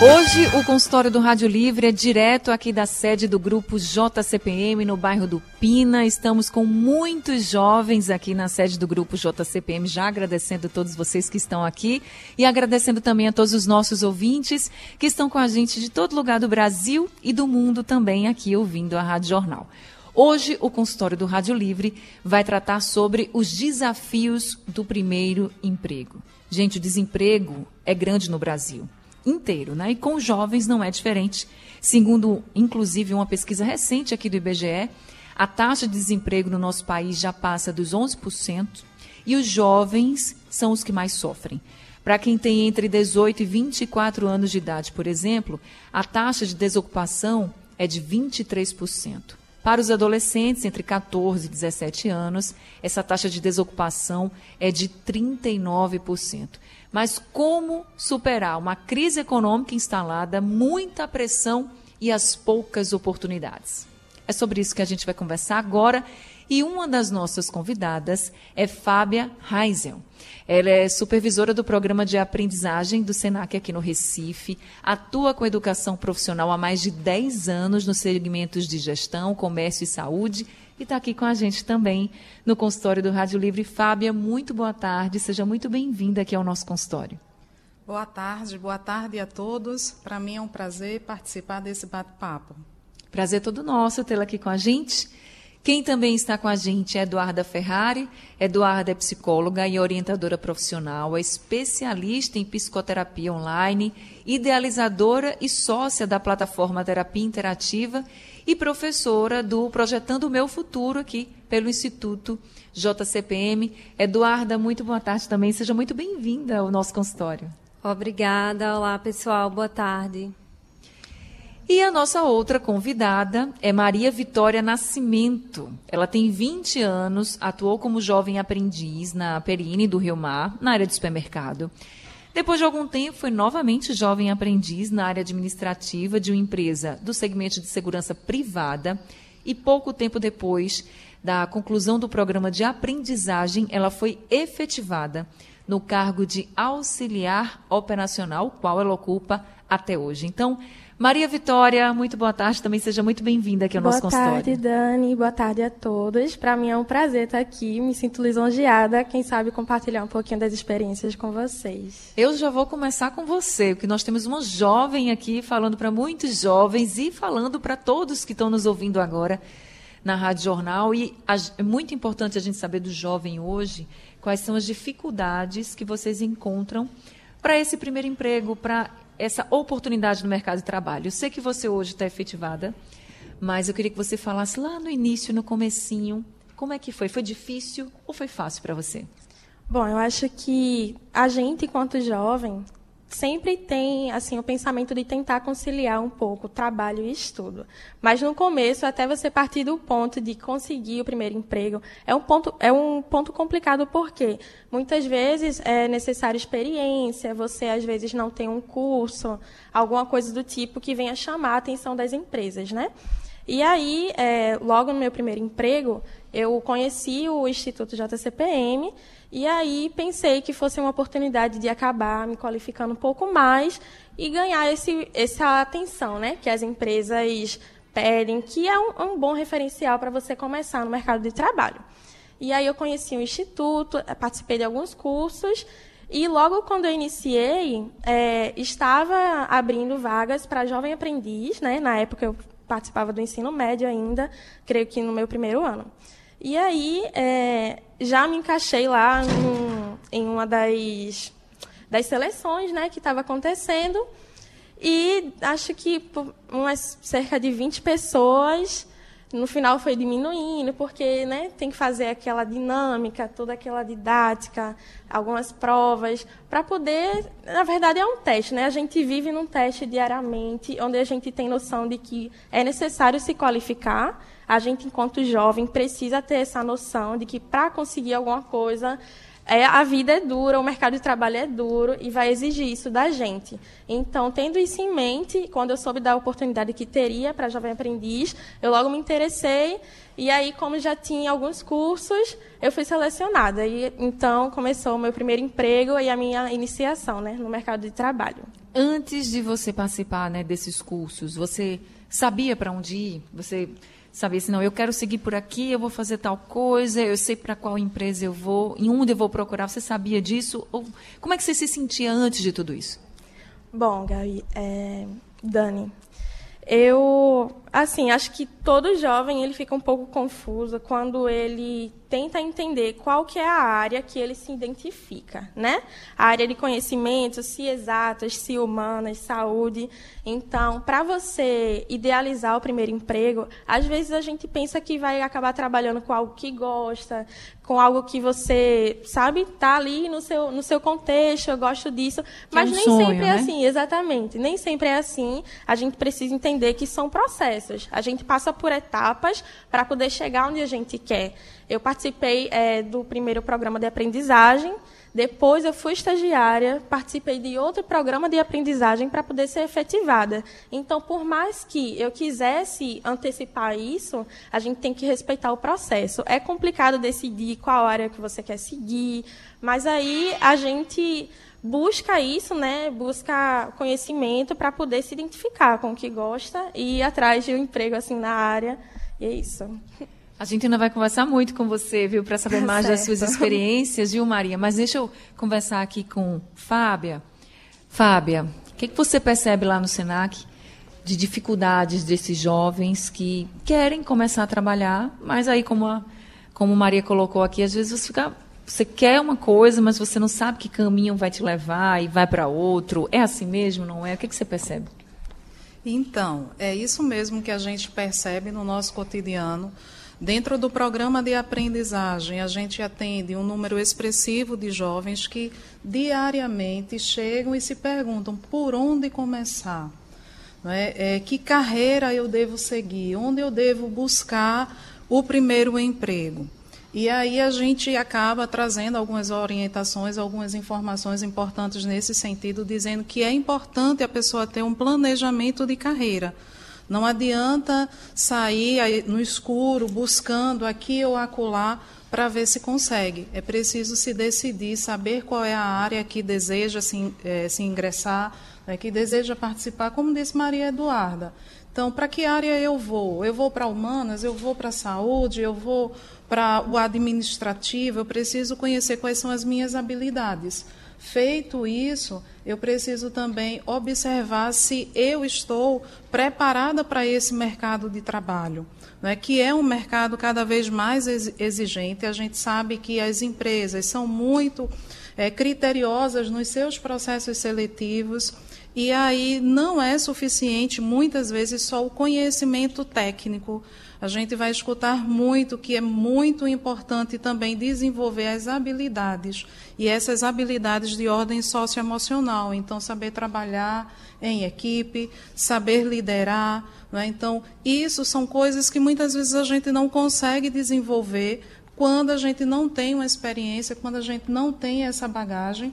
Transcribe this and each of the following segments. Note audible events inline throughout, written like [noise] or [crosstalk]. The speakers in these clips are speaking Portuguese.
Hoje o consultório do Rádio Livre é direto aqui da sede do grupo JCPM no bairro do Pina. Estamos com muitos jovens aqui na sede do grupo JCPM, já agradecendo a todos vocês que estão aqui e agradecendo também a todos os nossos ouvintes que estão com a gente de todo lugar do Brasil e do mundo também aqui ouvindo a Rádio Jornal. Hoje, o consultório do Rádio Livre vai tratar sobre os desafios do primeiro emprego. Gente, o desemprego é grande no Brasil inteiro, né? E com jovens não é diferente. Segundo, inclusive, uma pesquisa recente aqui do IBGE, a taxa de desemprego no nosso país já passa dos 11% e os jovens são os que mais sofrem. Para quem tem entre 18 e 24 anos de idade, por exemplo, a taxa de desocupação é de 23%. Para os adolescentes entre 14 e 17 anos, essa taxa de desocupação é de 39%. Mas como superar uma crise econômica instalada, muita pressão e as poucas oportunidades? É sobre isso que a gente vai conversar agora. E uma das nossas convidadas é Fábia Heisel. Ela é supervisora do programa de aprendizagem do SENAC aqui no Recife, atua com educação profissional há mais de 10 anos nos segmentos de gestão, comércio e saúde e está aqui com a gente também no consultório do Rádio Livre. Fábia, muito boa tarde, seja muito bem-vinda aqui ao nosso consultório. Boa tarde, boa tarde a todos. Para mim é um prazer participar desse bate-papo. Prazer todo nosso tê-la aqui com a gente. Quem também está com a gente é Eduarda Ferrari. Eduarda é psicóloga e orientadora profissional, é especialista em psicoterapia online, idealizadora e sócia da plataforma Terapia Interativa e professora do Projetando o Meu Futuro aqui pelo Instituto JCPM. Eduarda, muito boa tarde também. Seja muito bem-vinda ao nosso consultório. Obrigada. Olá, pessoal. Boa tarde. E a nossa outra convidada é Maria Vitória Nascimento. Ela tem 20 anos, atuou como jovem aprendiz na Perine do Rio Mar, na área de supermercado. Depois de algum tempo, foi novamente jovem aprendiz na área administrativa de uma empresa do segmento de segurança privada. E pouco tempo depois da conclusão do programa de aprendizagem, ela foi efetivada no cargo de auxiliar operacional, qual ela ocupa até hoje. Então, Maria Vitória, muito boa tarde, também seja muito bem-vinda aqui ao boa nosso consultório. Boa tarde, Dani, boa tarde a todos. Para mim é um prazer estar aqui, me sinto lisonjeada, quem sabe compartilhar um pouquinho das experiências com vocês. Eu já vou começar com você, porque nós temos uma jovem aqui falando para muitos jovens e falando para todos que estão nos ouvindo agora na Rádio Jornal. E é muito importante a gente saber do jovem hoje quais são as dificuldades que vocês encontram para esse primeiro emprego, para essa oportunidade no mercado de trabalho. Eu sei que você hoje está efetivada, mas eu queria que você falasse lá no início, no comecinho, como é que foi? Foi difícil ou foi fácil para você? Bom, eu acho que a gente, enquanto jovem, sempre tem assim o pensamento de tentar conciliar um pouco trabalho e estudo. Mas no começo, até você partir do ponto de conseguir o primeiro emprego, é um ponto é um ponto complicado porque muitas vezes é necessária experiência, você às vezes não tem um curso, alguma coisa do tipo que venha chamar a atenção das empresas, né? E aí, é, logo no meu primeiro emprego, eu conheci o Instituto JCPM e aí pensei que fosse uma oportunidade de acabar me qualificando um pouco mais e ganhar esse, essa atenção né, que as empresas pedem, que é um, um bom referencial para você começar no mercado de trabalho. E aí eu conheci o Instituto, participei de alguns cursos e logo quando eu iniciei, é, estava abrindo vagas para jovem aprendiz, né? Na época eu participava do ensino médio ainda, creio que no meu primeiro ano. E aí, é, já me encaixei lá no, em uma das, das seleções né, que estava acontecendo. E acho que umas cerca de 20 pessoas no final foi diminuindo, porque né, tem que fazer aquela dinâmica, toda aquela didática, algumas provas, para poder. Na verdade, é um teste, né? A gente vive num teste diariamente, onde a gente tem noção de que é necessário se qualificar. A gente, enquanto jovem, precisa ter essa noção de que para conseguir alguma coisa é, a vida é dura, o mercado de trabalho é duro e vai exigir isso da gente. Então, tendo isso em mente, quando eu soube da oportunidade que teria para jovem aprendiz, eu logo me interessei e aí, como já tinha alguns cursos, eu fui selecionada. E então começou o meu primeiro emprego e a minha iniciação, né, no mercado de trabalho. Antes de você participar, né, desses cursos, você sabia para onde ir? Você saber se não, eu quero seguir por aqui, eu vou fazer tal coisa, eu sei para qual empresa eu vou, em onde eu vou procurar. Você sabia disso? Ou, como é que você se sentia antes de tudo isso? Bom, Gabi, é, Dani, eu, assim, acho que todo jovem ele fica um pouco confuso quando ele tenta entender qual que é a área que ele se identifica, né? A área de conhecimento, se exatas, se humanas, saúde. Então, para você idealizar o primeiro emprego, às vezes a gente pensa que vai acabar trabalhando com algo que gosta, com algo que você, sabe, tá ali no seu, no seu contexto, eu gosto disso, mas é um nem sonho, sempre é né? assim, exatamente. Nem sempre é assim. A gente precisa entender que são processos. A gente passa por etapas para poder chegar onde a gente quer. Eu participei é, do primeiro programa de aprendizagem, depois eu fui estagiária, participei de outro programa de aprendizagem para poder ser efetivada. Então, por mais que eu quisesse antecipar isso, a gente tem que respeitar o processo. É complicado decidir qual área que você quer seguir, mas aí a gente busca isso, né? Busca conhecimento para poder se identificar com o que gosta e ir atrás de um emprego assim na área. E é isso. A gente ainda vai conversar muito com você, viu, para saber mais certo. das suas experiências, viu, Maria? Mas deixa eu conversar aqui com Fábia. Fábia, o que, que você percebe lá no Senac de dificuldades desses jovens que querem começar a trabalhar, mas aí, como a como Maria colocou aqui, às vezes você fica você quer uma coisa, mas você não sabe que caminho vai te levar e vai para outro. É assim mesmo, não é? O que, que você percebe? Então, é isso mesmo que a gente percebe no nosso cotidiano. Dentro do programa de aprendizagem, a gente atende um número expressivo de jovens que diariamente chegam e se perguntam por onde começar. É? É, que carreira eu devo seguir? Onde eu devo buscar o primeiro emprego? E aí a gente acaba trazendo algumas orientações, algumas informações importantes nesse sentido, dizendo que é importante a pessoa ter um planejamento de carreira. Não adianta sair no escuro buscando aqui ou acolá para ver se consegue. É preciso se decidir, saber qual é a área que deseja se, é, se ingressar, né, que deseja participar, como disse Maria Eduarda. Então, para que área eu vou? Eu vou para humanas, eu vou para saúde, eu vou para o administrativo, eu preciso conhecer quais são as minhas habilidades. Feito isso, eu preciso também observar se eu estou preparada para esse mercado de trabalho, né, que é um mercado cada vez mais exigente. A gente sabe que as empresas são muito é, criteriosas nos seus processos seletivos. E aí não é suficiente, muitas vezes, só o conhecimento técnico a gente vai escutar muito que é muito importante também desenvolver as habilidades, e essas habilidades de ordem socioemocional. Então, saber trabalhar em equipe, saber liderar. Né? Então, isso são coisas que muitas vezes a gente não consegue desenvolver quando a gente não tem uma experiência, quando a gente não tem essa bagagem.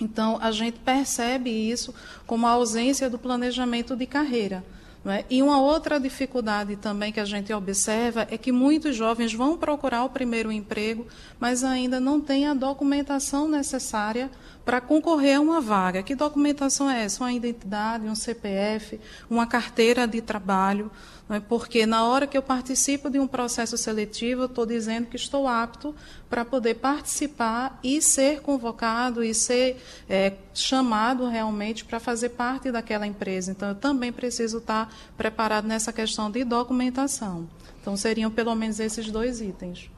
Então, a gente percebe isso como a ausência do planejamento de carreira. É? E uma outra dificuldade também que a gente observa é que muitos jovens vão procurar o primeiro emprego, mas ainda não têm a documentação necessária para concorrer a uma vaga. Que documentação é essa? Uma identidade, um CPF, uma carteira de trabalho. É? Porque na hora que eu participo de um processo seletivo, eu estou dizendo que estou apto para poder participar e ser convocado e ser é, chamado realmente para fazer parte daquela empresa. Então, eu também preciso estar preparado nessa questão de documentação. Então, seriam pelo menos esses dois itens.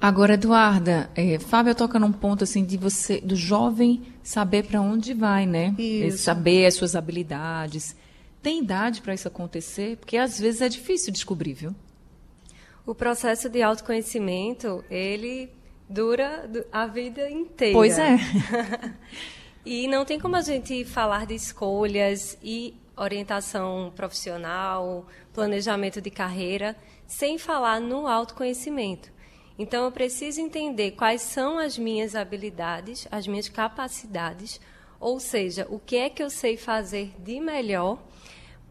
Agora, Eduarda, é, Fábio toca num ponto assim de você, do jovem saber para onde vai, né? Isso. Saber as suas habilidades. Tem idade para isso acontecer? Porque às vezes é difícil descobrir, viu? O processo de autoconhecimento, ele dura a vida inteira. Pois é. [laughs] e não tem como a gente falar de escolhas e orientação profissional, planejamento de carreira, sem falar no autoconhecimento. Então, eu preciso entender quais são as minhas habilidades, as minhas capacidades, ou seja, o que é que eu sei fazer de melhor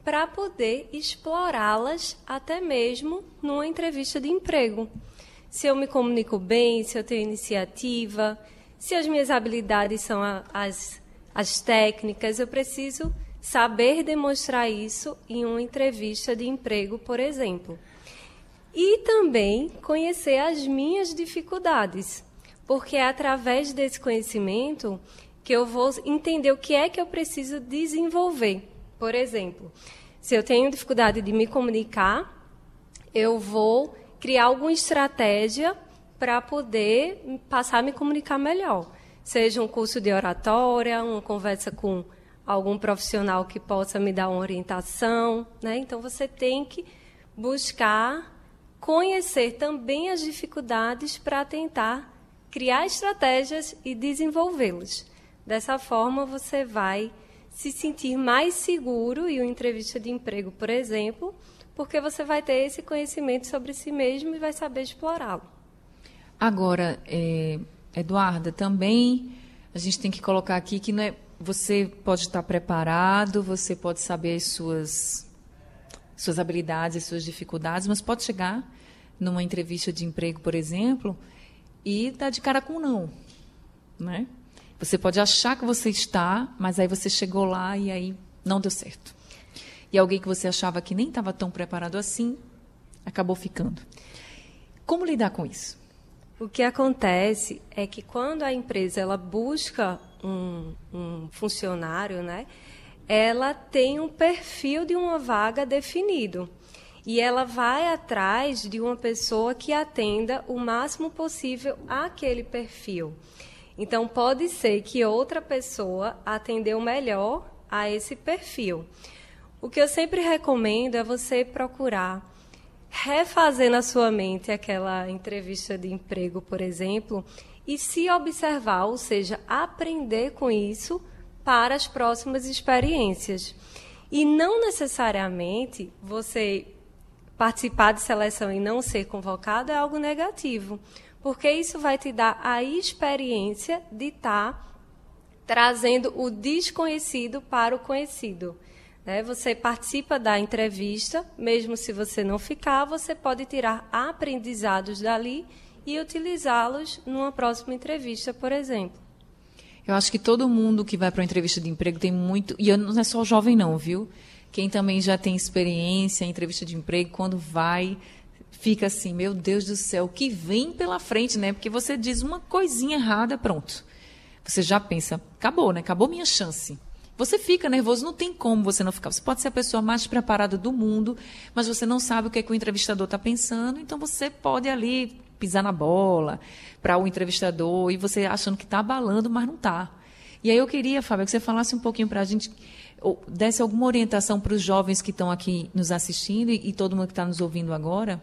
para poder explorá-las até mesmo numa entrevista de emprego. Se eu me comunico bem, se eu tenho iniciativa, se as minhas habilidades são as, as técnicas, eu preciso saber demonstrar isso em uma entrevista de emprego, por exemplo. E também conhecer as minhas dificuldades, porque é através desse conhecimento que eu vou entender o que é que eu preciso desenvolver. Por exemplo, se eu tenho dificuldade de me comunicar, eu vou criar alguma estratégia para poder passar a me comunicar melhor. Seja um curso de oratória, uma conversa com algum profissional que possa me dar uma orientação. Né? Então, você tem que buscar conhecer também as dificuldades para tentar criar estratégias e desenvolvê-las. Dessa forma, você vai se sentir mais seguro em uma entrevista de emprego, por exemplo, porque você vai ter esse conhecimento sobre si mesmo e vai saber explorá-lo. Agora, é, Eduarda, também a gente tem que colocar aqui que é, você pode estar preparado, você pode saber as suas, suas habilidades, as suas dificuldades, mas pode chegar numa entrevista de emprego, por exemplo, e dar de cara com não, né? Você pode achar que você está, mas aí você chegou lá e aí não deu certo. E alguém que você achava que nem estava tão preparado assim, acabou ficando. Como lidar com isso? O que acontece é que quando a empresa ela busca um, um funcionário, né, ela tem um perfil de uma vaga definido e ela vai atrás de uma pessoa que atenda o máximo possível àquele perfil. Então, pode ser que outra pessoa atendeu melhor a esse perfil. O que eu sempre recomendo é você procurar refazer na sua mente aquela entrevista de emprego, por exemplo, e se observar, ou seja, aprender com isso para as próximas experiências. E não necessariamente você participar de seleção e não ser convocado é algo negativo porque isso vai te dar a experiência de estar tá trazendo o desconhecido para o conhecido. Né? Você participa da entrevista, mesmo se você não ficar, você pode tirar aprendizados dali e utilizá-los numa próxima entrevista, por exemplo. Eu acho que todo mundo que vai para uma entrevista de emprego tem muito. E não é só jovem, não, viu? Quem também já tem experiência em entrevista de emprego, quando vai, fica assim, meu Deus do céu, o que vem pela frente, né? Porque você diz uma coisinha errada, pronto. Você já pensa, acabou, né? Acabou minha chance. Você fica nervoso, não tem como você não ficar. Você pode ser a pessoa mais preparada do mundo, mas você não sabe o que, é que o entrevistador está pensando, então você pode ali pisar na bola para o entrevistador e você achando que está abalando, mas não está. E aí eu queria, Fábio, que você falasse um pouquinho para a gente, desse alguma orientação para os jovens que estão aqui nos assistindo e, e todo mundo que está nos ouvindo agora,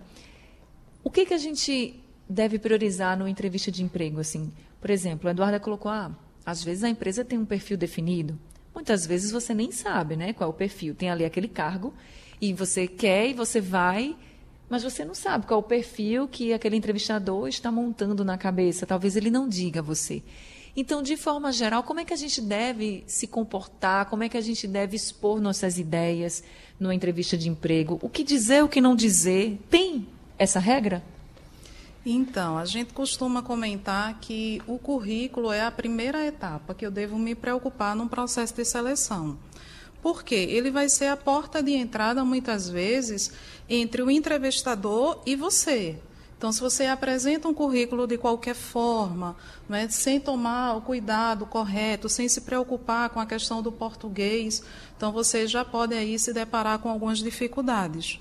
o que, que a gente deve priorizar numa entrevista de emprego? Assim, por exemplo, a Eduarda colocou, ah, às vezes a empresa tem um perfil definido. Muitas vezes você nem sabe né, qual é o perfil. Tem ali aquele cargo e você quer e você vai, mas você não sabe qual é o perfil que aquele entrevistador está montando na cabeça. Talvez ele não diga a você. Então, de forma geral, como é que a gente deve se comportar? Como é que a gente deve expor nossas ideias numa entrevista de emprego? O que dizer, o que não dizer? Tem essa regra? Então, a gente costuma comentar que o currículo é a primeira etapa que eu devo me preocupar num processo de seleção. Por quê? Ele vai ser a porta de entrada, muitas vezes, entre o entrevistador e você. Então, se você apresenta um currículo de qualquer forma, né, sem tomar o cuidado correto, sem se preocupar com a questão do português, então você já pode aí se deparar com algumas dificuldades.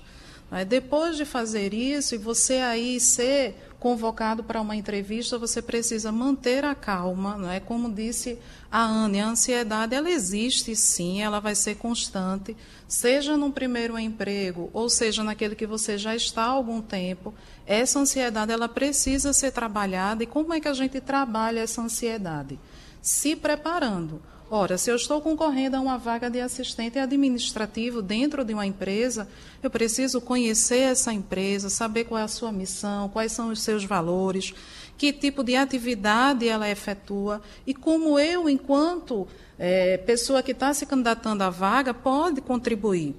Depois de fazer isso e você aí ser convocado para uma entrevista, você precisa manter a calma, não é? Como disse a Anne, a ansiedade ela existe sim, ela vai ser constante, seja no primeiro emprego ou seja naquele que você já está há algum tempo. Essa ansiedade ela precisa ser trabalhada e como é que a gente trabalha essa ansiedade? Se preparando. Ora, se eu estou concorrendo a uma vaga de assistente administrativo dentro de uma empresa, eu preciso conhecer essa empresa, saber qual é a sua missão, quais são os seus valores, que tipo de atividade ela efetua e como eu, enquanto é, pessoa que está se candidatando à vaga, pode contribuir.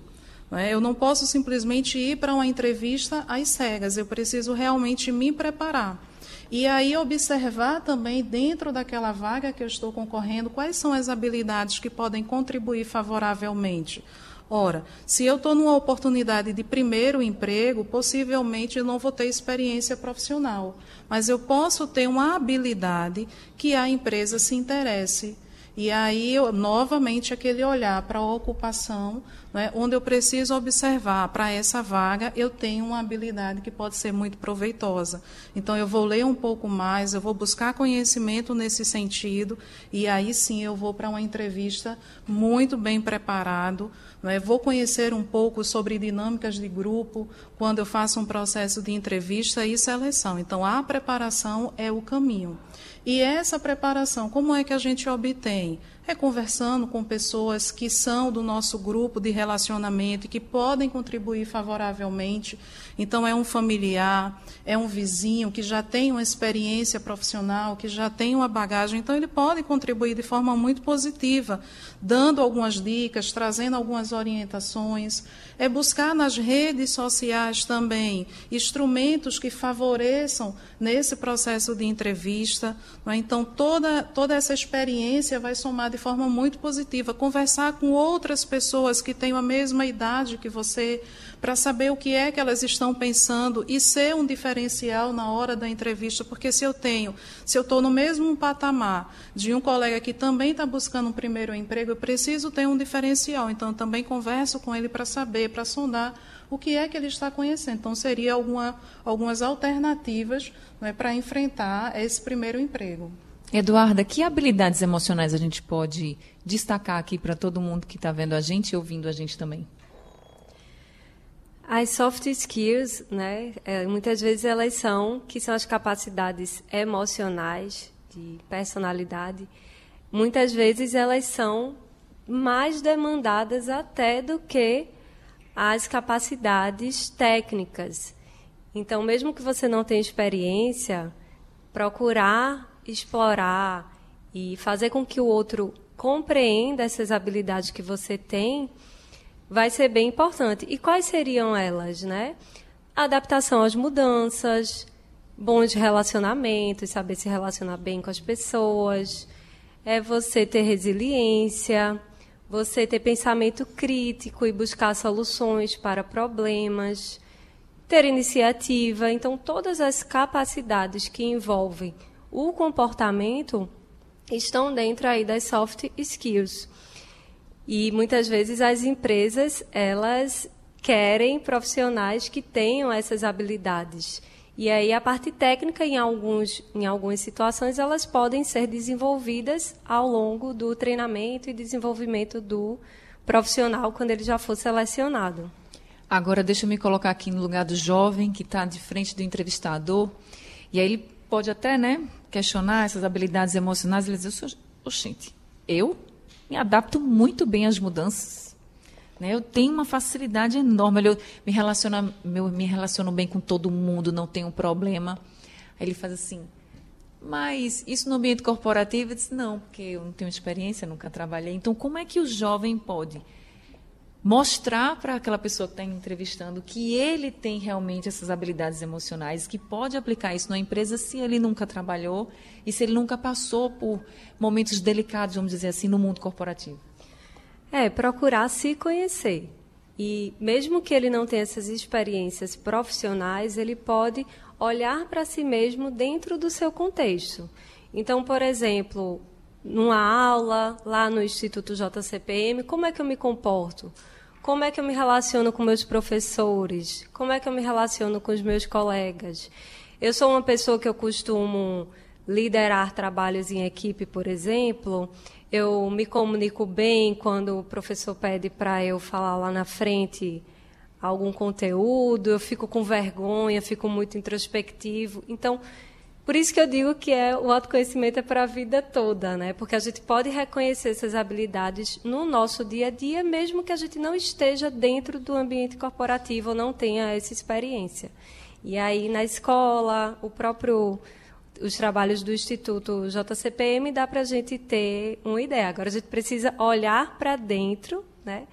É? Eu não posso simplesmente ir para uma entrevista às cegas, eu preciso realmente me preparar. E aí observar também dentro daquela vaga que eu estou concorrendo quais são as habilidades que podem contribuir favoravelmente. Ora, se eu estou numa oportunidade de primeiro emprego, possivelmente eu não vou ter experiência profissional, mas eu posso ter uma habilidade que a empresa se interesse. E aí, eu, novamente, aquele olhar para a ocupação, né, onde eu preciso observar, para essa vaga, eu tenho uma habilidade que pode ser muito proveitosa. Então, eu vou ler um pouco mais, eu vou buscar conhecimento nesse sentido, e aí sim eu vou para uma entrevista muito bem preparado. Né, vou conhecer um pouco sobre dinâmicas de grupo, quando eu faço um processo de entrevista e seleção. Então, a preparação é o caminho. E essa preparação, como é que a gente obtém? É conversando com pessoas que são do nosso grupo de relacionamento e que podem contribuir favoravelmente. Então, é um familiar, é um vizinho que já tem uma experiência profissional, que já tem uma bagagem. Então, ele pode contribuir de forma muito positiva, dando algumas dicas, trazendo algumas orientações. É buscar nas redes sociais também instrumentos que favoreçam nesse processo de entrevista. É? Então, toda, toda essa experiência vai somar de forma muito positiva. Conversar com outras pessoas que têm a mesma idade que você, para saber o que é que elas estão pensando e ser um diferencial na hora da entrevista. Porque se eu tenho, se eu estou no mesmo patamar de um colega que também está buscando um primeiro emprego, eu preciso ter um diferencial. Então, eu também converso com ele para saber, para sondar o que é que ele está conhecendo. Então, seria alguma, algumas alternativas é, para enfrentar esse primeiro emprego. Eduarda, que habilidades emocionais a gente pode destacar aqui para todo mundo que está vendo a gente e ouvindo a gente também? As soft skills, né, é, muitas vezes elas são, que são as capacidades emocionais, de personalidade, muitas vezes elas são mais demandadas até do que as capacidades técnicas. Então, mesmo que você não tenha experiência, procurar explorar e fazer com que o outro compreenda essas habilidades que você tem vai ser bem importante. E quais seriam elas, né? Adaptação às mudanças, bons relacionamentos, saber se relacionar bem com as pessoas, é você ter resiliência, você ter pensamento crítico e buscar soluções para problemas, ter iniciativa. Então, todas as capacidades que envolvem o comportamento estão dentro aí das soft skills. E muitas vezes as empresas, elas querem profissionais que tenham essas habilidades. E aí a parte técnica, em, alguns, em algumas situações, elas podem ser desenvolvidas ao longo do treinamento e desenvolvimento do profissional quando ele já for selecionado. Agora, deixa eu me colocar aqui no lugar do jovem que está de frente do entrevistador. E aí ele pode até né, questionar essas habilidades emocionais, ele diz, oxente, eu me adapto muito bem às mudanças. Né? Eu tenho uma facilidade enorme, eu me relaciono, eu me relaciono bem com todo mundo, não tenho problema. Aí ele faz assim, mas isso no ambiente corporativo? Eu disse, não, porque eu não tenho experiência, nunca trabalhei. Então, como é que o jovem pode mostrar para aquela pessoa que está entrevistando que ele tem realmente essas habilidades emocionais, que pode aplicar isso na empresa se ele nunca trabalhou e se ele nunca passou por momentos delicados, vamos dizer assim, no mundo corporativo. É, procurar se conhecer. E mesmo que ele não tenha essas experiências profissionais, ele pode olhar para si mesmo dentro do seu contexto. Então, por exemplo, numa aula lá no Instituto JCPM, como é que eu me comporto? Como é que eu me relaciono com meus professores? Como é que eu me relaciono com os meus colegas? Eu sou uma pessoa que eu costumo liderar trabalhos em equipe, por exemplo. Eu me comunico bem quando o professor pede para eu falar lá na frente algum conteúdo, eu fico com vergonha, fico muito introspectivo. Então, por isso que eu digo que é, o autoconhecimento é para a vida toda, né? Porque a gente pode reconhecer essas habilidades no nosso dia a dia, mesmo que a gente não esteja dentro do ambiente corporativo ou não tenha essa experiência. E aí, na escola, o próprio os trabalhos do Instituto JCPM dá para a gente ter uma ideia. Agora a gente precisa olhar para dentro né,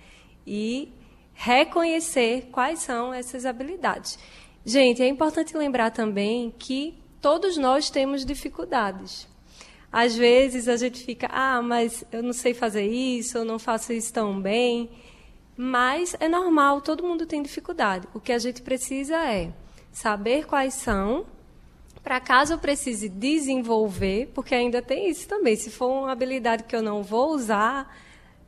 e reconhecer quais são essas habilidades. Gente, é importante lembrar também que todos nós temos dificuldades. Às vezes a gente fica, ah, mas eu não sei fazer isso, eu não faço isso tão bem. Mas é normal, todo mundo tem dificuldade. O que a gente precisa é saber quais são para caso eu precise desenvolver, porque ainda tem isso também. Se for uma habilidade que eu não vou usar,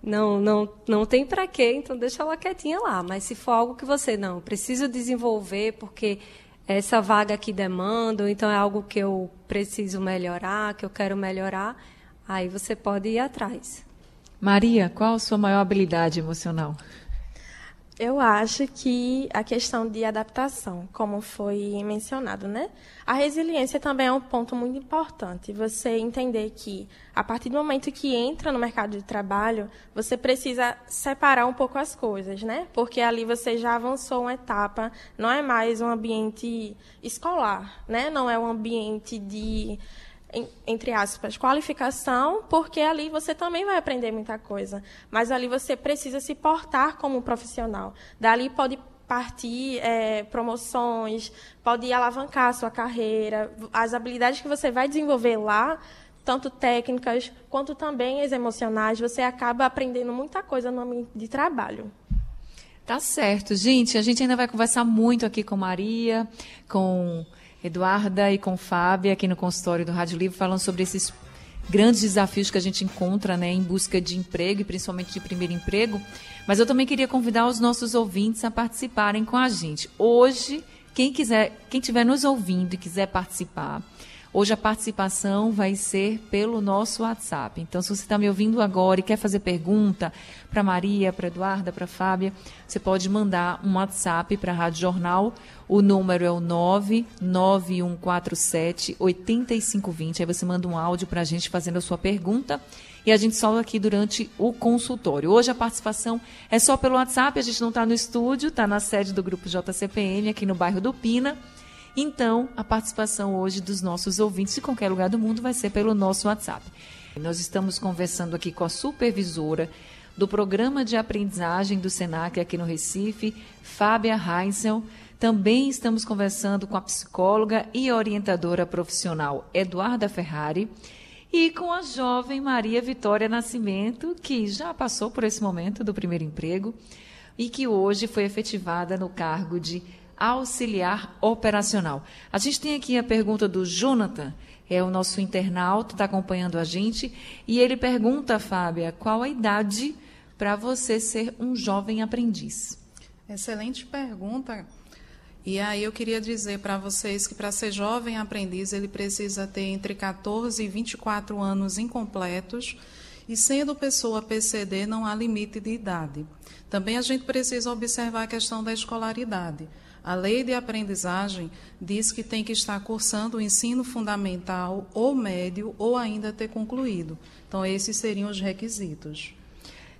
não não não tem para quê, então deixa ela quietinha lá. Mas se for algo que você não preciso desenvolver porque essa vaga aqui demanda, então é algo que eu preciso melhorar, que eu quero melhorar, aí você pode ir atrás. Maria, qual a sua maior habilidade emocional? Eu acho que a questão de adaptação, como foi mencionado, né? A resiliência também é um ponto muito importante. Você entender que, a partir do momento que entra no mercado de trabalho, você precisa separar um pouco as coisas, né? Porque ali você já avançou uma etapa, não é mais um ambiente escolar, né? Não é um ambiente de entre aspas, qualificação, porque ali você também vai aprender muita coisa. Mas ali você precisa se portar como um profissional. Dali pode partir é, promoções, pode alavancar a sua carreira. As habilidades que você vai desenvolver lá, tanto técnicas quanto também as emocionais, você acaba aprendendo muita coisa no ambiente de trabalho. Tá certo, gente. A gente ainda vai conversar muito aqui com Maria, com Eduarda e com Fábia aqui no consultório do Rádio Livre falando sobre esses grandes desafios que a gente encontra né, em busca de emprego e principalmente de primeiro emprego. Mas eu também queria convidar os nossos ouvintes a participarem com a gente. Hoje, quem quiser, quem estiver nos ouvindo e quiser participar, Hoje a participação vai ser pelo nosso WhatsApp. Então, se você está me ouvindo agora e quer fazer pergunta para Maria, para Eduarda, para Fábia, você pode mandar um WhatsApp para a Rádio Jornal. O número é o 99147 8520. Aí você manda um áudio para a gente fazendo a sua pergunta e a gente solta aqui durante o consultório. Hoje a participação é só pelo WhatsApp, a gente não está no estúdio, está na sede do Grupo JCPM, aqui no bairro do Pina. Então, a participação hoje dos nossos ouvintes de qualquer lugar do mundo vai ser pelo nosso WhatsApp. Nós estamos conversando aqui com a supervisora do programa de aprendizagem do SENAC aqui no Recife, Fábia Heinzel. Também estamos conversando com a psicóloga e orientadora profissional Eduarda Ferrari e com a jovem Maria Vitória Nascimento, que já passou por esse momento do primeiro emprego e que hoje foi efetivada no cargo de auxiliar operacional. A gente tem aqui a pergunta do Jonathan, é o nosso internauta, está acompanhando a gente, e ele pergunta, Fábia, qual a idade para você ser um jovem aprendiz? Excelente pergunta. E aí eu queria dizer para vocês que para ser jovem aprendiz ele precisa ter entre 14 e 24 anos incompletos e sendo pessoa PCD não há limite de idade. Também a gente precisa observar a questão da escolaridade. A lei de aprendizagem diz que tem que estar cursando o ensino fundamental ou médio ou ainda ter concluído. Então, esses seriam os requisitos.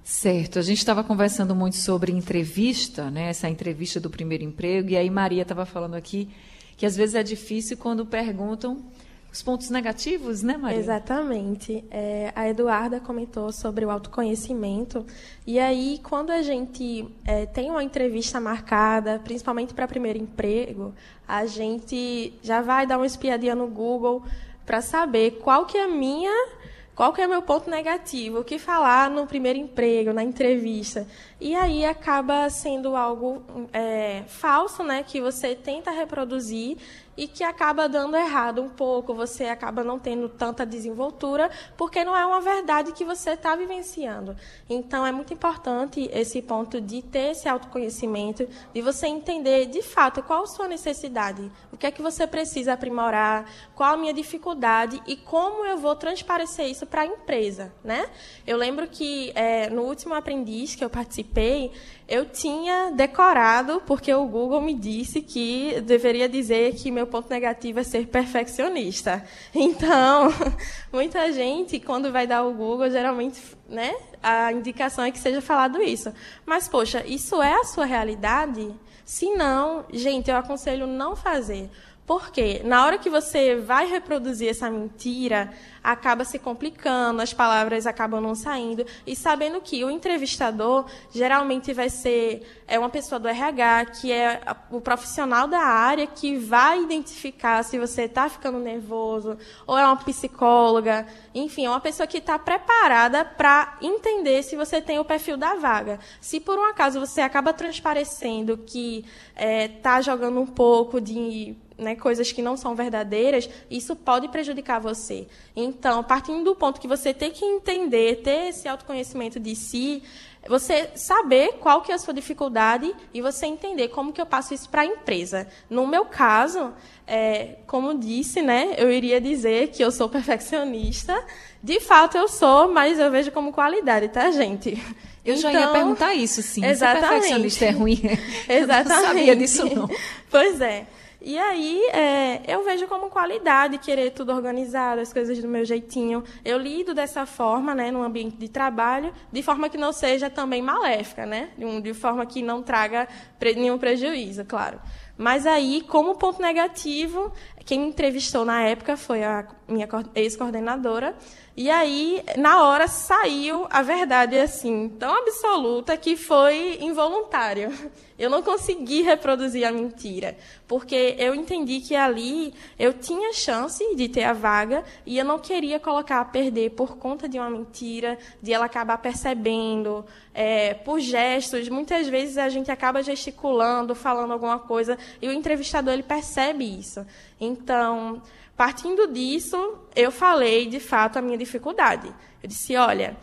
Certo, a gente estava conversando muito sobre entrevista, né, essa entrevista do primeiro emprego, e aí Maria estava falando aqui que às vezes é difícil quando perguntam os pontos negativos, né, Maria? Exatamente. É, a Eduarda comentou sobre o autoconhecimento. E aí, quando a gente é, tem uma entrevista marcada, principalmente para primeiro emprego, a gente já vai dar uma espiadinha no Google para saber qual que é a minha qual que é o meu ponto negativo, o que falar no primeiro emprego, na entrevista. E aí acaba sendo algo é, falso, né, que você tenta reproduzir e que acaba dando errado um pouco, você acaba não tendo tanta desenvoltura, porque não é uma verdade que você está vivenciando. Então, é muito importante esse ponto de ter esse autoconhecimento, de você entender, de fato, qual a sua necessidade, o que é que você precisa aprimorar, qual a minha dificuldade e como eu vou transparecer isso para a empresa. Né? Eu lembro que, é, no último aprendiz que eu participei, eu tinha decorado, porque o Google me disse que deveria dizer que meu ponto negativo é ser perfeccionista. [laughs] Então, [laughs] muita gente, quando vai dar o Google, geralmente, né, a indicação é que seja falado isso. Mas, poxa, isso é a sua realidade? Se não, gente, eu aconselho não fazer. Porque na hora que você vai reproduzir essa mentira, acaba se complicando, as palavras acabam não saindo. E sabendo que o entrevistador geralmente vai ser é uma pessoa do RH, que é o profissional da área que vai identificar se você está ficando nervoso, ou é uma psicóloga, enfim, é uma pessoa que está preparada para entender se você tem o perfil da vaga. Se por um acaso você acaba transparecendo que está é, tá jogando um pouco de né, coisas que não são verdadeiras, isso pode prejudicar você. Então, partindo do ponto que você tem que entender, ter esse autoconhecimento de si, você saber qual que é a sua dificuldade e você entender como que eu passo isso para a empresa. No meu caso, é, como disse, né, eu iria dizer que eu sou perfeccionista. De fato, eu sou, mas eu vejo como qualidade, tá, gente? Eu então, já ia então, perguntar isso, sim. Exatamente. Ser perfeccionista é ruim. Exatamente. [laughs] Eu não sabia disso, não. Pois é. E aí é, eu vejo como qualidade querer tudo organizado, as coisas do meu jeitinho. Eu lido dessa forma, né, no ambiente de trabalho, de forma que não seja também maléfica, né, de forma que não traga nenhum prejuízo, claro. Mas aí, como ponto negativo, quem me entrevistou na época foi a minha ex-coordenadora, e aí, na hora, saiu a verdade assim, tão absoluta que foi involuntário. Eu não consegui reproduzir a mentira, porque eu entendi que ali eu tinha chance de ter a vaga e eu não queria colocar a perder por conta de uma mentira, de ela acabar percebendo, é, por gestos. Muitas vezes a gente acaba gesticulando, falando alguma coisa, e o entrevistador ele percebe isso. Então, Partindo disso, eu falei de fato a minha dificuldade. Eu disse: olha,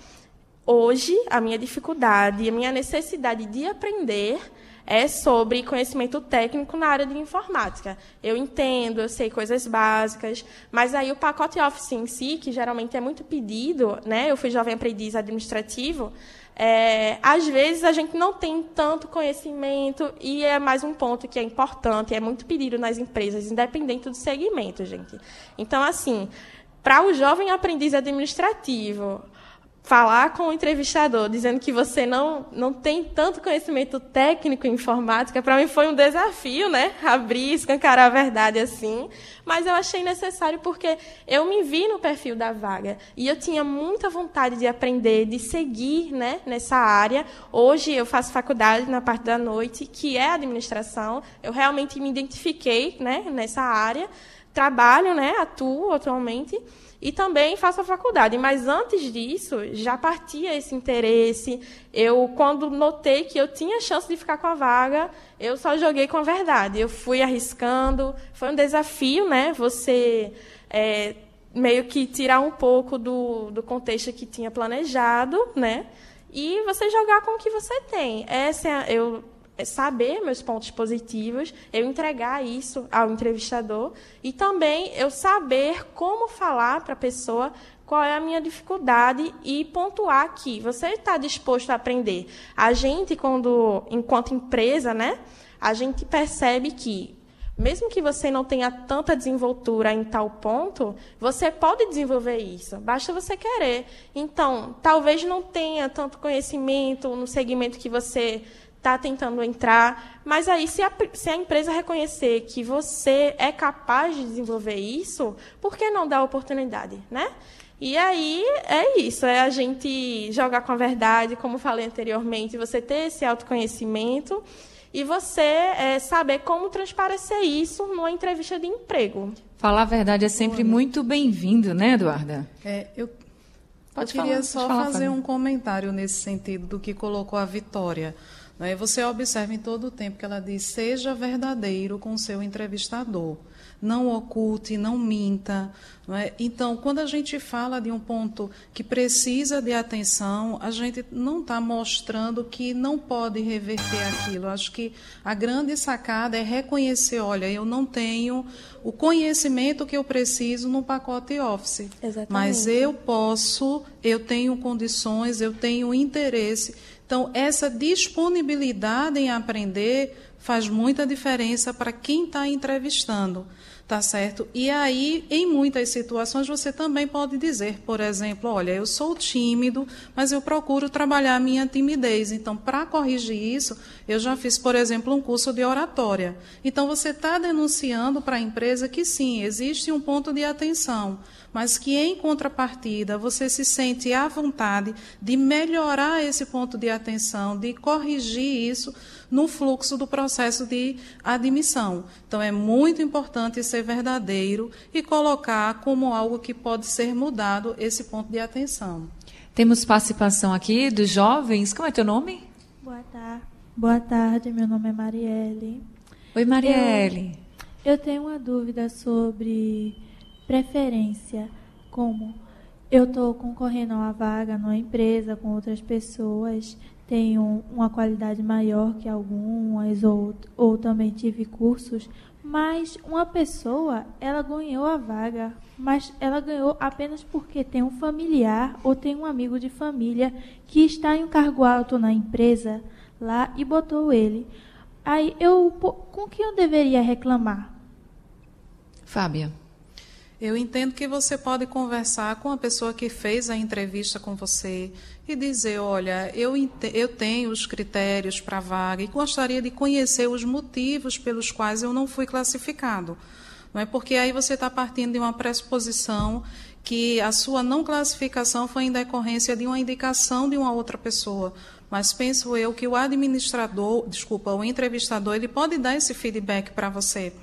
hoje a minha dificuldade, a minha necessidade de aprender é sobre conhecimento técnico na área de informática. Eu entendo, eu sei coisas básicas, mas aí o pacote Office em si, que geralmente é muito pedido, né? Eu fui jovem aprendiz administrativo, é, às vezes a gente não tem tanto conhecimento e é mais um ponto que é importante, é muito pedido nas empresas, independente do segmento, gente. Então, assim, para o jovem aprendiz administrativo, falar com o entrevistador dizendo que você não, não tem tanto conhecimento técnico em informática, para mim foi um desafio, né? Abrir, escancarar a verdade assim. Mas eu achei necessário porque eu me vi no perfil da vaga e eu tinha muita vontade de aprender, de seguir né, nessa área. Hoje eu faço faculdade na parte da noite, que é administração. Eu realmente me identifiquei né, nessa área. Trabalho, né, atuo atualmente e também faço a faculdade. Mas antes disso, já partia esse interesse. Eu, quando notei que eu tinha chance de ficar com a vaga, eu só joguei com a verdade. Eu fui arriscando. Foi um desafio, né? Você é, meio que tirar um pouco do, do contexto que tinha planejado, né? E você jogar com o que você tem. Essa é, eu saber meus pontos positivos, eu entregar isso ao entrevistador e também eu saber como falar para a pessoa qual é a minha dificuldade e pontuar que você está disposto a aprender. A gente, quando, enquanto empresa, né, a gente percebe que mesmo que você não tenha tanta desenvoltura em tal ponto, você pode desenvolver isso, basta você querer. Então, talvez não tenha tanto conhecimento no segmento que você está tentando entrar. Mas aí, se a, se a empresa reconhecer que você é capaz de desenvolver isso, por que não dar oportunidade, né? E aí é isso, é a gente jogar com a verdade, como falei anteriormente, você ter esse autoconhecimento e você é, saber como transparecer isso numa entrevista de emprego. Falar a verdade é sempre muito bem-vindo, né, Eduarda? É, eu Pode Eu queria falar, só falar, fazer um comentário nesse sentido do que colocou a Vitória. Né? Você observa em todo o tempo que ela diz: seja verdadeiro com o seu entrevistador não oculte, não minta. Não é? Então, quando a gente fala de um ponto que precisa de atenção, a gente não está mostrando que não pode reverter aquilo. Acho que a grande sacada é reconhecer: olha, eu não tenho o conhecimento que eu preciso no pacote Office, Exatamente. mas eu posso, eu tenho condições, eu tenho interesse. Então, essa disponibilidade em aprender faz muita diferença para quem está entrevistando tá certo? E aí, em muitas situações, você também pode dizer, por exemplo, olha, eu sou tímido, mas eu procuro trabalhar a minha timidez. Então, para corrigir isso, eu já fiz, por exemplo, um curso de oratória. Então, você está denunciando para a empresa que sim, existe um ponto de atenção, mas que em contrapartida você se sente à vontade de melhorar esse ponto de atenção, de corrigir isso no fluxo do processo de admissão. Então, é muito importante ser verdadeiro e colocar como algo que pode ser mudado esse ponto de atenção. Temos participação aqui dos jovens. Como é teu nome? Boa tarde. Boa tarde, meu nome é Marielle. Oi, Marielle. Eu, eu tenho uma dúvida sobre preferência, como eu estou concorrendo a uma vaga numa empresa com outras pessoas tenho uma qualidade maior que algumas ou, ou também tive cursos, mas uma pessoa, ela ganhou a vaga, mas ela ganhou apenas porque tem um familiar ou tem um amigo de família que está em um cargo alto na empresa lá e botou ele. Aí eu com que eu deveria reclamar? Fábia. Eu entendo que você pode conversar com a pessoa que fez a entrevista com você e dizer: olha, eu, eu tenho os critérios para a vaga e gostaria de conhecer os motivos pelos quais eu não fui classificado. Não é porque aí você está partindo de uma pressuposição que a sua não classificação foi em decorrência de uma indicação de uma outra pessoa. Mas penso eu que o administrador, desculpa, o entrevistador, ele pode dar esse feedback para você.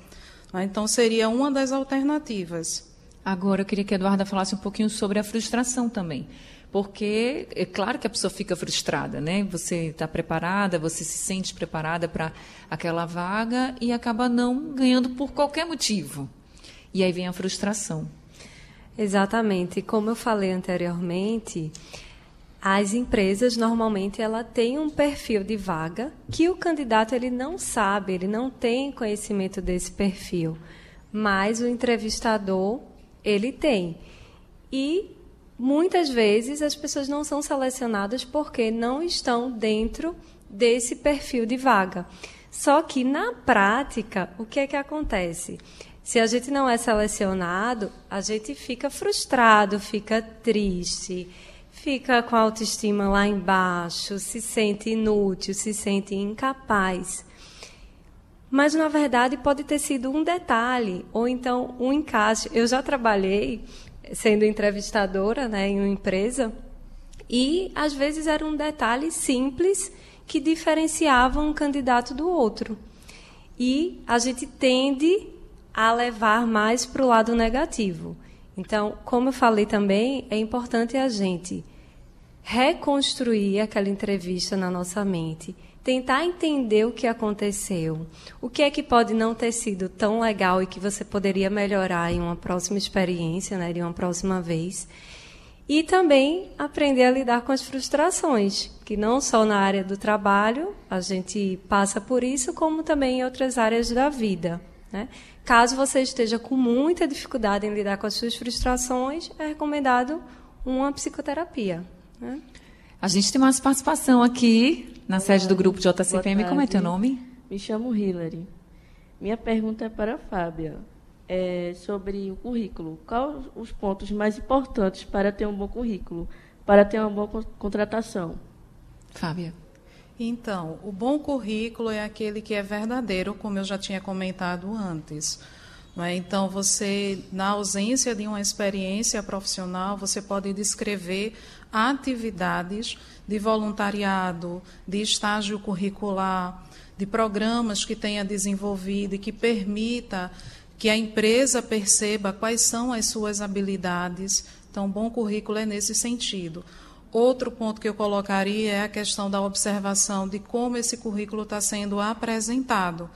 Ah, então, seria uma das alternativas. Agora, eu queria que a Eduarda falasse um pouquinho sobre a frustração também. Porque é claro que a pessoa fica frustrada, né? Você está preparada, você se sente preparada para aquela vaga e acaba não ganhando por qualquer motivo. E aí vem a frustração. Exatamente. Como eu falei anteriormente, as empresas normalmente ela tem um perfil de vaga que o candidato ele não sabe, ele não tem conhecimento desse perfil, mas o entrevistador ele tem. E muitas vezes as pessoas não são selecionadas porque não estão dentro desse perfil de vaga. Só que na prática, o que é que acontece? Se a gente não é selecionado, a gente fica frustrado, fica triste fica com a autoestima lá embaixo, se sente inútil, se sente incapaz. Mas, na verdade, pode ter sido um detalhe, ou então um encaixe. Eu já trabalhei sendo entrevistadora né, em uma empresa, e às vezes era um detalhe simples que diferenciava um candidato do outro. E a gente tende a levar mais para o lado negativo. Então, como eu falei também, é importante a gente reconstruir aquela entrevista na nossa mente, tentar entender o que aconteceu, o que é que pode não ter sido tão legal e que você poderia melhorar em uma próxima experiência, né, de uma próxima vez. E também aprender a lidar com as frustrações, que não só na área do trabalho a gente passa por isso, como também em outras áreas da vida. Né? Caso você esteja com muita dificuldade em lidar com as suas frustrações, é recomendado uma psicoterapia. Né? A gente tem mais participação aqui na Olá, sede do grupo JCPM. Como é teu nome? Me chamo Hillary. Minha pergunta é para a Fábia. É sobre o currículo. Quais os pontos mais importantes para ter um bom currículo, para ter uma boa contratação? Fábia. Então, o bom currículo é aquele que é verdadeiro, como eu já tinha comentado antes. É? Então, você, na ausência de uma experiência profissional, você pode descrever atividades de voluntariado, de estágio curricular, de programas que tenha desenvolvido e que permita que a empresa perceba quais são as suas habilidades. Então, bom currículo é nesse sentido. Outro ponto que eu colocaria é a questão da observação de como esse currículo está sendo apresentado.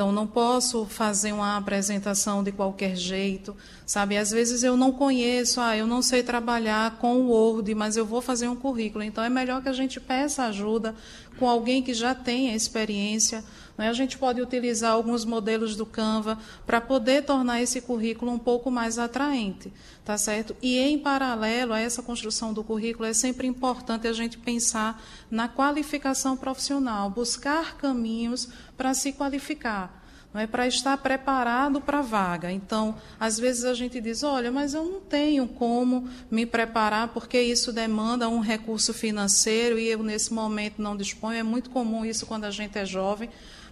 Então, não posso fazer uma apresentação de qualquer jeito, sabe? Às vezes eu não conheço, ah, eu não sei trabalhar com o Word, mas eu vou fazer um currículo. Então, é melhor que a gente peça ajuda com alguém que já tenha experiência. Né? A gente pode utilizar alguns modelos do Canva para poder tornar esse currículo um pouco mais atraente, tá certo? E em paralelo a essa construção do currículo, é sempre importante a gente pensar na qualificação profissional, buscar caminhos para se qualificar não é para estar preparado para a vaga. Então, às vezes a gente diz, olha, mas eu não tenho como me preparar porque isso demanda um recurso financeiro e eu nesse momento não disponho. É muito comum isso quando a gente é jovem.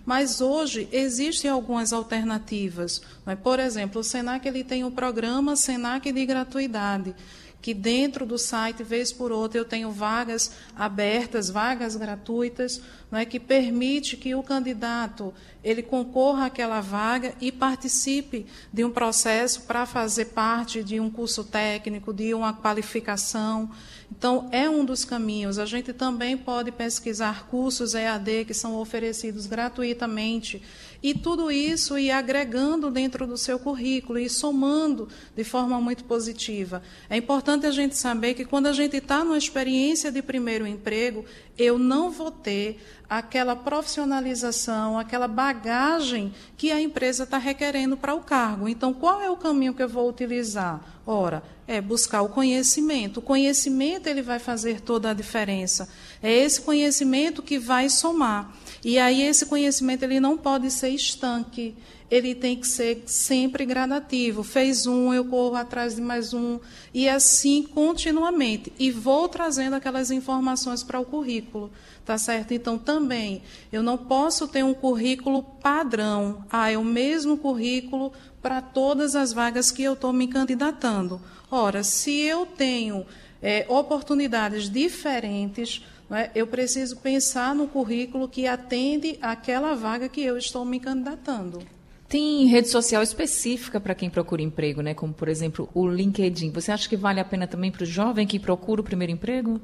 Mas hoje existem algumas alternativas. É? Por exemplo, o Senac ele tem o programa Senac de gratuidade que dentro do site, vez por outra, eu tenho vagas abertas, vagas gratuitas, não é, que permite que o candidato ele concorra àquela vaga e participe de um processo para fazer parte de um curso técnico, de uma qualificação. Então, é um dos caminhos. A gente também pode pesquisar cursos EAD que são oferecidos gratuitamente e tudo isso ir agregando dentro do seu currículo e somando de forma muito positiva. É importante a gente saber que quando a gente está numa experiência de primeiro emprego, eu não vou ter aquela profissionalização, aquela bagagem que a empresa está requerendo para o cargo. Então, qual é o caminho que eu vou utilizar? Ora, é buscar o conhecimento. O conhecimento ele vai fazer toda a diferença. É esse conhecimento que vai somar. E aí esse conhecimento ele não pode ser estanque, ele tem que ser sempre gradativo. Fez um, eu corro atrás de mais um, e assim continuamente. E vou trazendo aquelas informações para o currículo. Tá certo? Então, também, eu não posso ter um currículo padrão. Ah, é o mesmo currículo para todas as vagas que eu estou me candidatando. Ora, se eu tenho é, oportunidades diferentes, é, eu preciso pensar no currículo que atende àquela vaga que eu estou me candidatando. Tem rede social específica para quem procura emprego, né? como, por exemplo, o LinkedIn. Você acha que vale a pena também para o jovem que procura o primeiro emprego?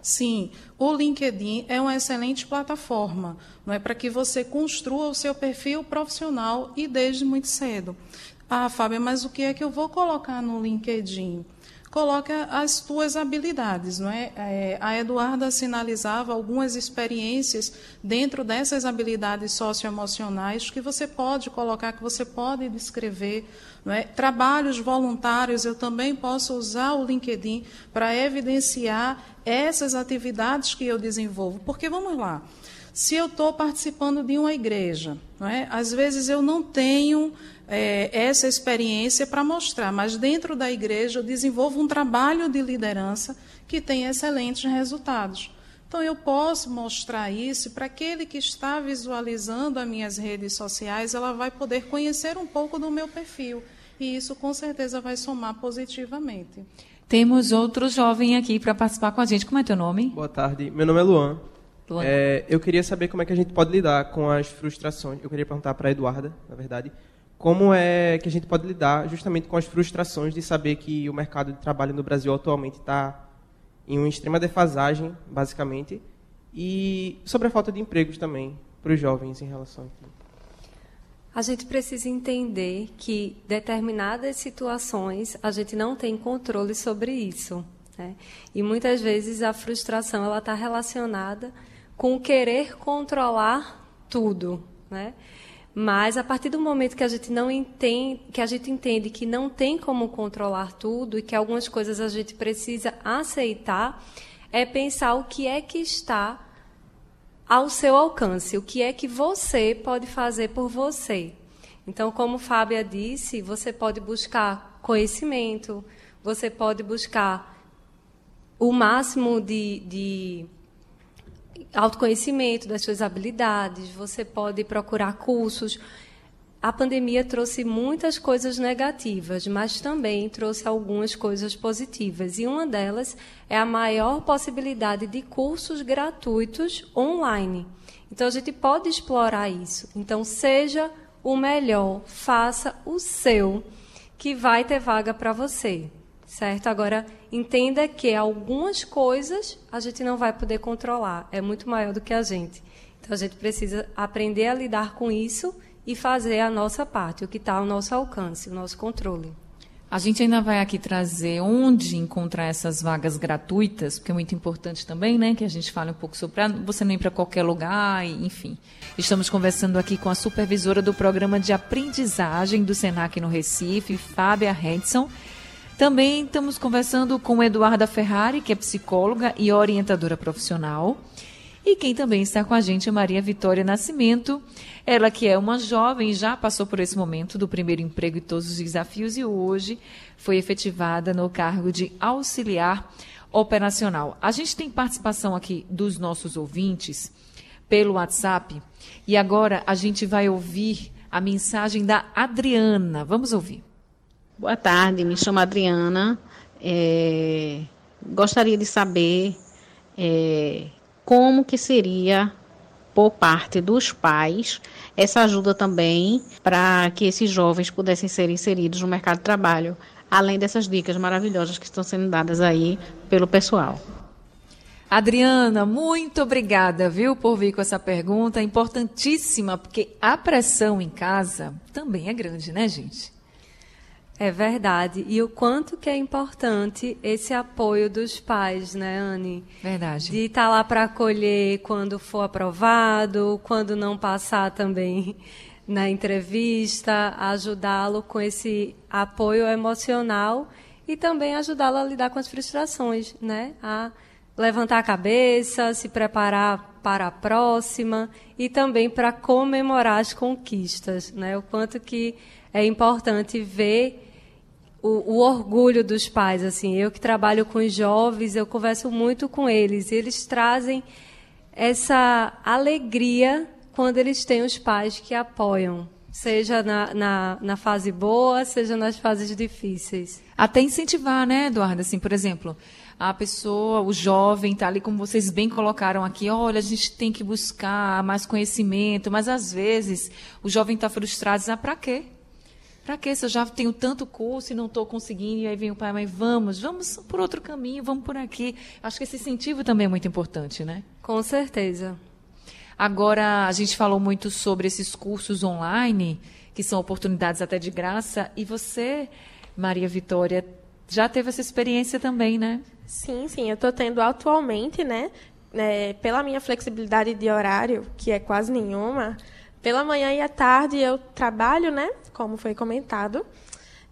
Sim, o LinkedIn é uma excelente plataforma, não é para que você construa o seu perfil profissional e desde muito cedo. Ah, Fábio, mas o que é que eu vou colocar no LinkedIn? Coloca as tuas habilidades. Não é? é? a Eduarda sinalizava algumas experiências dentro dessas habilidades socioemocionais que você pode colocar, que você pode descrever. Não é? Trabalhos voluntários, eu também posso usar o LinkedIn para evidenciar essas atividades que eu desenvolvo. Porque, vamos lá, se eu estou participando de uma igreja, não é? às vezes eu não tenho é, essa experiência para mostrar, mas dentro da igreja eu desenvolvo um trabalho de liderança que tem excelentes resultados. Então eu posso mostrar isso para aquele que está visualizando as minhas redes sociais, ela vai poder conhecer um pouco do meu perfil e isso com certeza vai somar positivamente. Temos outro jovem aqui para participar com a gente. Como é teu nome? Boa tarde. Meu nome é Luan. Luan. É, eu queria saber como é que a gente pode lidar com as frustrações. Eu queria perguntar para a Eduarda, na verdade, como é que a gente pode lidar justamente com as frustrações de saber que o mercado de trabalho no Brasil atualmente está em uma extrema defasagem, basicamente, e sobre a falta de empregos também para os jovens em relação a a gente precisa entender que determinadas situações a gente não tem controle sobre isso. Né? E muitas vezes a frustração ela está relacionada com querer controlar tudo. Né? Mas a partir do momento que a gente não entende, que a gente entende que não tem como controlar tudo e que algumas coisas a gente precisa aceitar, é pensar o que é que está ao seu alcance, o que é que você pode fazer por você. Então, como Fábia disse, você pode buscar conhecimento, você pode buscar o máximo de, de autoconhecimento das suas habilidades, você pode procurar cursos. A pandemia trouxe muitas coisas negativas, mas também trouxe algumas coisas positivas. E uma delas é a maior possibilidade de cursos gratuitos online. Então, a gente pode explorar isso. Então, seja o melhor, faça o seu, que vai ter vaga para você. Certo? Agora, entenda que algumas coisas a gente não vai poder controlar, é muito maior do que a gente. Então, a gente precisa aprender a lidar com isso e fazer a nossa parte, o que está ao nosso alcance, o nosso controle. A gente ainda vai aqui trazer onde encontrar essas vagas gratuitas, porque é muito importante também, né, que a gente fale um pouco sobre você não ir para qualquer lugar, enfim. Estamos conversando aqui com a supervisora do programa de aprendizagem do Senac no Recife, Fábia Redson. Também estamos conversando com Eduarda Ferrari, que é psicóloga e orientadora profissional. E quem também está com a gente é Maria Vitória Nascimento, ela que é uma jovem, já passou por esse momento do primeiro emprego e todos os desafios e hoje foi efetivada no cargo de auxiliar operacional. A gente tem participação aqui dos nossos ouvintes pelo WhatsApp e agora a gente vai ouvir a mensagem da Adriana. Vamos ouvir. Boa tarde, me chamo Adriana. É, gostaria de saber é, como que seria por parte dos pais essa ajuda também para que esses jovens pudessem ser inseridos no mercado de trabalho, além dessas dicas maravilhosas que estão sendo dadas aí pelo pessoal. Adriana, muito obrigada, viu, por vir com essa pergunta importantíssima, porque a pressão em casa também é grande, né, gente? É verdade. E o quanto que é importante esse apoio dos pais, né, Anne? Verdade. De estar tá lá para acolher quando for aprovado, quando não passar também [laughs] na entrevista, ajudá-lo com esse apoio emocional e também ajudá-lo a lidar com as frustrações, né? A levantar a cabeça, se preparar para a próxima e também para comemorar as conquistas, né? O quanto que é importante ver o, o, orgulho dos pais. Assim, eu que trabalho com os jovens, eu converso muito com eles. E eles trazem essa alegria quando eles têm os pais que apoiam, seja na, na, na, fase boa, seja nas fases difíceis. Até incentivar, né, Eduardo? Assim, por exemplo, a pessoa, o jovem, está ali, como vocês bem colocaram aqui, olha, a gente tem que buscar mais conhecimento, mas às vezes o jovem está frustrado, ah, para quê? Para que se eu já tenho tanto curso e não estou conseguindo? E aí vem o pai, mas vamos, vamos por outro caminho, vamos por aqui. Acho que esse incentivo também é muito importante, né? Com certeza. Agora, a gente falou muito sobre esses cursos online, que são oportunidades até de graça, e você, Maria Vitória, já teve essa experiência também, né? Sim, sim, eu estou tendo atualmente, né? É, pela minha flexibilidade de horário, que é quase nenhuma, pela manhã e à tarde eu trabalho, né? Como foi comentado.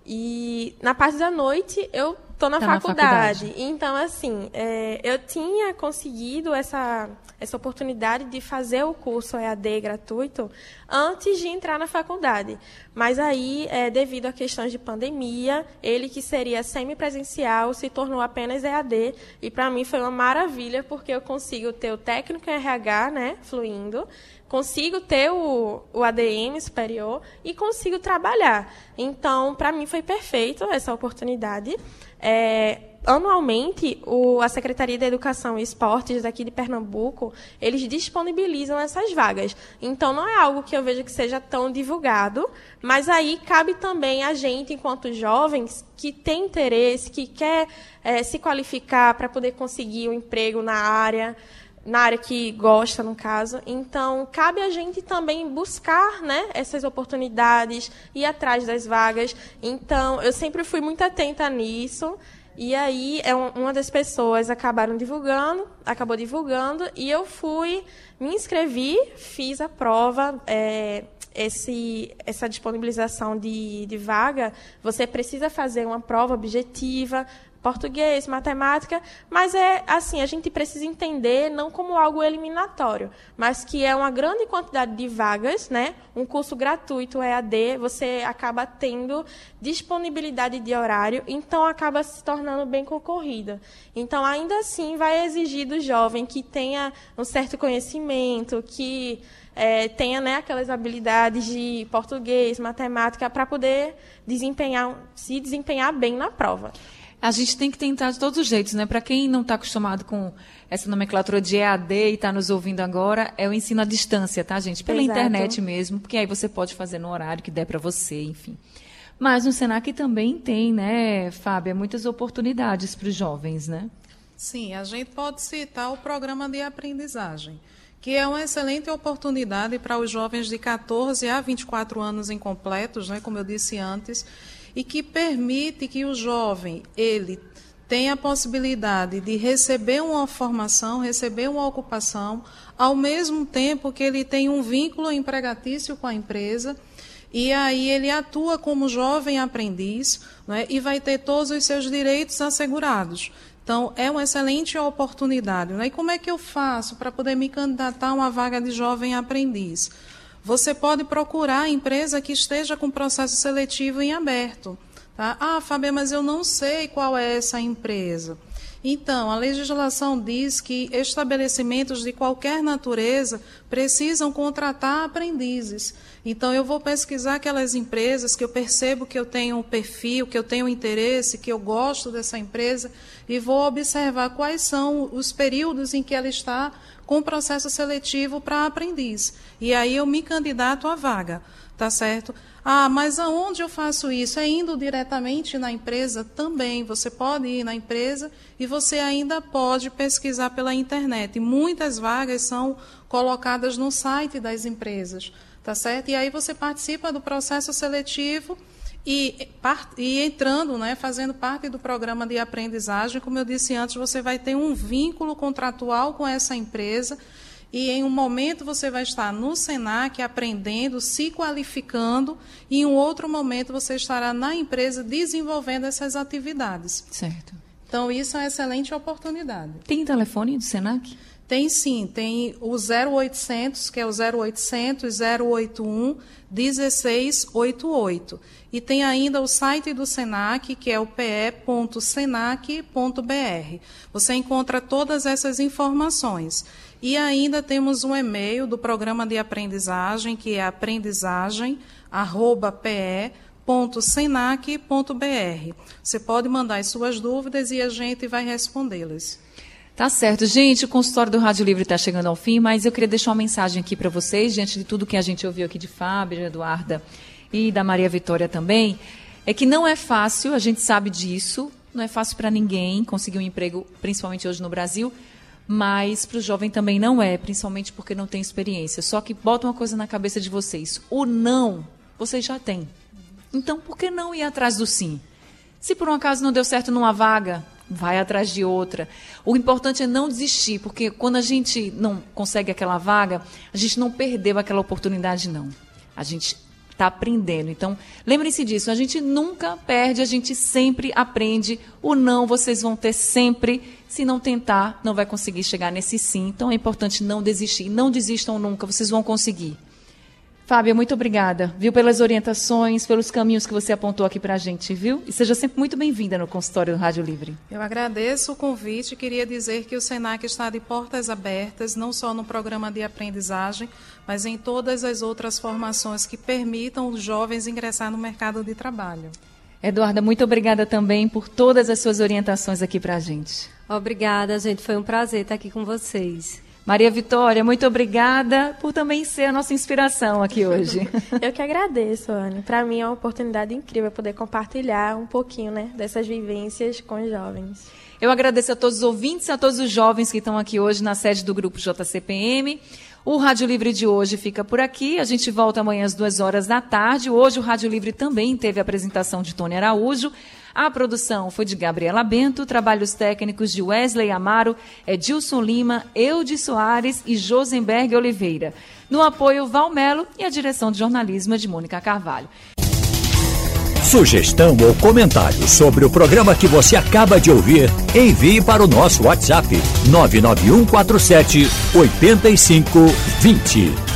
E na parte da noite eu estou na, tá faculdade. na faculdade. Então, assim, é, eu tinha conseguido essa, essa oportunidade de fazer o curso EAD gratuito antes de entrar na faculdade. Mas aí, é, devido a questões de pandemia, ele que seria semipresencial se tornou apenas EAD. E para mim foi uma maravilha, porque eu consigo ter o técnico em RH né, fluindo consigo ter o, o ADM superior e consigo trabalhar. Então, para mim foi perfeito essa oportunidade. É, anualmente, o, a Secretaria da Educação e Esportes daqui de Pernambuco, eles disponibilizam essas vagas. Então, não é algo que eu vejo que seja tão divulgado, mas aí cabe também a gente, enquanto jovens, que tem interesse, que quer é, se qualificar para poder conseguir um emprego na área, na área que gosta, no caso. Então, cabe a gente também buscar né, essas oportunidades, ir atrás das vagas. Então, eu sempre fui muito atenta nisso. E aí, é uma das pessoas acabaram divulgando, acabou divulgando, e eu fui, me inscrevi, fiz a prova. É, esse, essa disponibilização de, de vaga, você precisa fazer uma prova objetiva, português, matemática, mas é assim, a gente precisa entender não como algo eliminatório, mas que é uma grande quantidade de vagas, né? Um curso gratuito EAD, você acaba tendo disponibilidade de horário, então acaba se tornando bem concorrida. Então, ainda assim, vai exigir do jovem que tenha um certo conhecimento, que é, tenha né, aquelas habilidades de português, matemática, para poder desempenhar, se desempenhar bem na prova. A gente tem que tentar de todos os jeitos, né? Para quem não está acostumado com essa nomenclatura de EAD e está nos ouvindo agora, é o ensino à distância, tá, gente? Pela Exato. internet mesmo, porque aí você pode fazer no horário que der para você, enfim. Mas no Senac também tem, né, Fábia, muitas oportunidades para os jovens, né? Sim, a gente pode citar o programa de aprendizagem, que é uma excelente oportunidade para os jovens de 14 a 24 anos incompletos, né, como eu disse antes, e que permite que o jovem ele tenha a possibilidade de receber uma formação, receber uma ocupação, ao mesmo tempo que ele tem um vínculo empregatício com a empresa e aí ele atua como jovem aprendiz né, e vai ter todos os seus direitos assegurados. Então, é uma excelente oportunidade. Né? E como é que eu faço para poder me candidatar a uma vaga de jovem aprendiz? Você pode procurar a empresa que esteja com processo seletivo em aberto. Tá? Ah, Fábio, mas eu não sei qual é essa empresa. Então, a legislação diz que estabelecimentos de qualquer natureza precisam contratar aprendizes. Então, eu vou pesquisar aquelas empresas que eu percebo que eu tenho um perfil, que eu tenho interesse, que eu gosto dessa empresa, e vou observar quais são os períodos em que ela está com processo seletivo para aprendiz. E aí eu me candidato à vaga, tá certo? Ah, mas aonde eu faço isso? É indo diretamente na empresa? Também. Você pode ir na empresa e você ainda pode pesquisar pela internet. Muitas vagas são colocadas no site das empresas, tá certo? E aí você participa do processo seletivo e, e, entrando, né, fazendo parte do programa de aprendizagem, como eu disse antes, você vai ter um vínculo contratual com essa empresa e em um momento você vai estar no SENAC aprendendo, se qualificando, e em um outro momento você estará na empresa desenvolvendo essas atividades. Certo. Então, isso é uma excelente oportunidade. Tem telefone do SENAC? Tem sim, tem o 0800, que é o 0800 081 1688. E tem ainda o site do SENAC, que é o pe.senac.br. Você encontra todas essas informações. E ainda temos um e-mail do programa de aprendizagem, que é aprendizagem@pe.senac.br. Você pode mandar as suas dúvidas e a gente vai respondê-las. Tá certo. Gente, o consultório do Rádio Livre está chegando ao fim, mas eu queria deixar uma mensagem aqui para vocês, diante de tudo que a gente ouviu aqui de Fábio, de Eduarda e da Maria Vitória também, é que não é fácil, a gente sabe disso, não é fácil para ninguém conseguir um emprego, principalmente hoje no Brasil, mas para o jovem também não é, principalmente porque não tem experiência. Só que bota uma coisa na cabeça de vocês: o não, vocês já têm. Então, por que não ir atrás do sim? Se por um acaso não deu certo numa vaga, vai atrás de outra. O importante é não desistir, porque quando a gente não consegue aquela vaga, a gente não perdeu aquela oportunidade, não. A gente está aprendendo. Então, lembrem-se disso, a gente nunca perde, a gente sempre aprende. O não vocês vão ter sempre. Se não tentar, não vai conseguir chegar nesse sim. Então é importante não desistir. Não desistam nunca, vocês vão conseguir. Fábia, muito obrigada, viu, pelas orientações, pelos caminhos que você apontou aqui para a gente, viu? E seja sempre muito bem-vinda no consultório do Rádio Livre. Eu agradeço o convite e queria dizer que o SENAC está de portas abertas, não só no programa de aprendizagem, mas em todas as outras formações que permitam os jovens ingressar no mercado de trabalho. Eduarda, muito obrigada também por todas as suas orientações aqui para a gente. Obrigada, gente. Foi um prazer estar aqui com vocês. Maria Vitória, muito obrigada por também ser a nossa inspiração aqui hoje. [laughs] Eu que agradeço, Anne. Para mim é uma oportunidade incrível poder compartilhar um pouquinho né, dessas vivências com os jovens. Eu agradeço a todos os ouvintes, a todos os jovens que estão aqui hoje na sede do Grupo JCPM. O Rádio Livre de hoje fica por aqui. A gente volta amanhã às duas horas da tarde. Hoje o Rádio Livre também teve a apresentação de Tony Araújo. A produção foi de Gabriela Bento, trabalhos técnicos de Wesley Amaro, Edilson Lima, Eudes Soares e Josenberg Oliveira. No apoio, Valmelo e a direção de jornalismo de Mônica Carvalho. Sugestão ou comentário sobre o programa que você acaba de ouvir, envie para o nosso WhatsApp 99147 8520.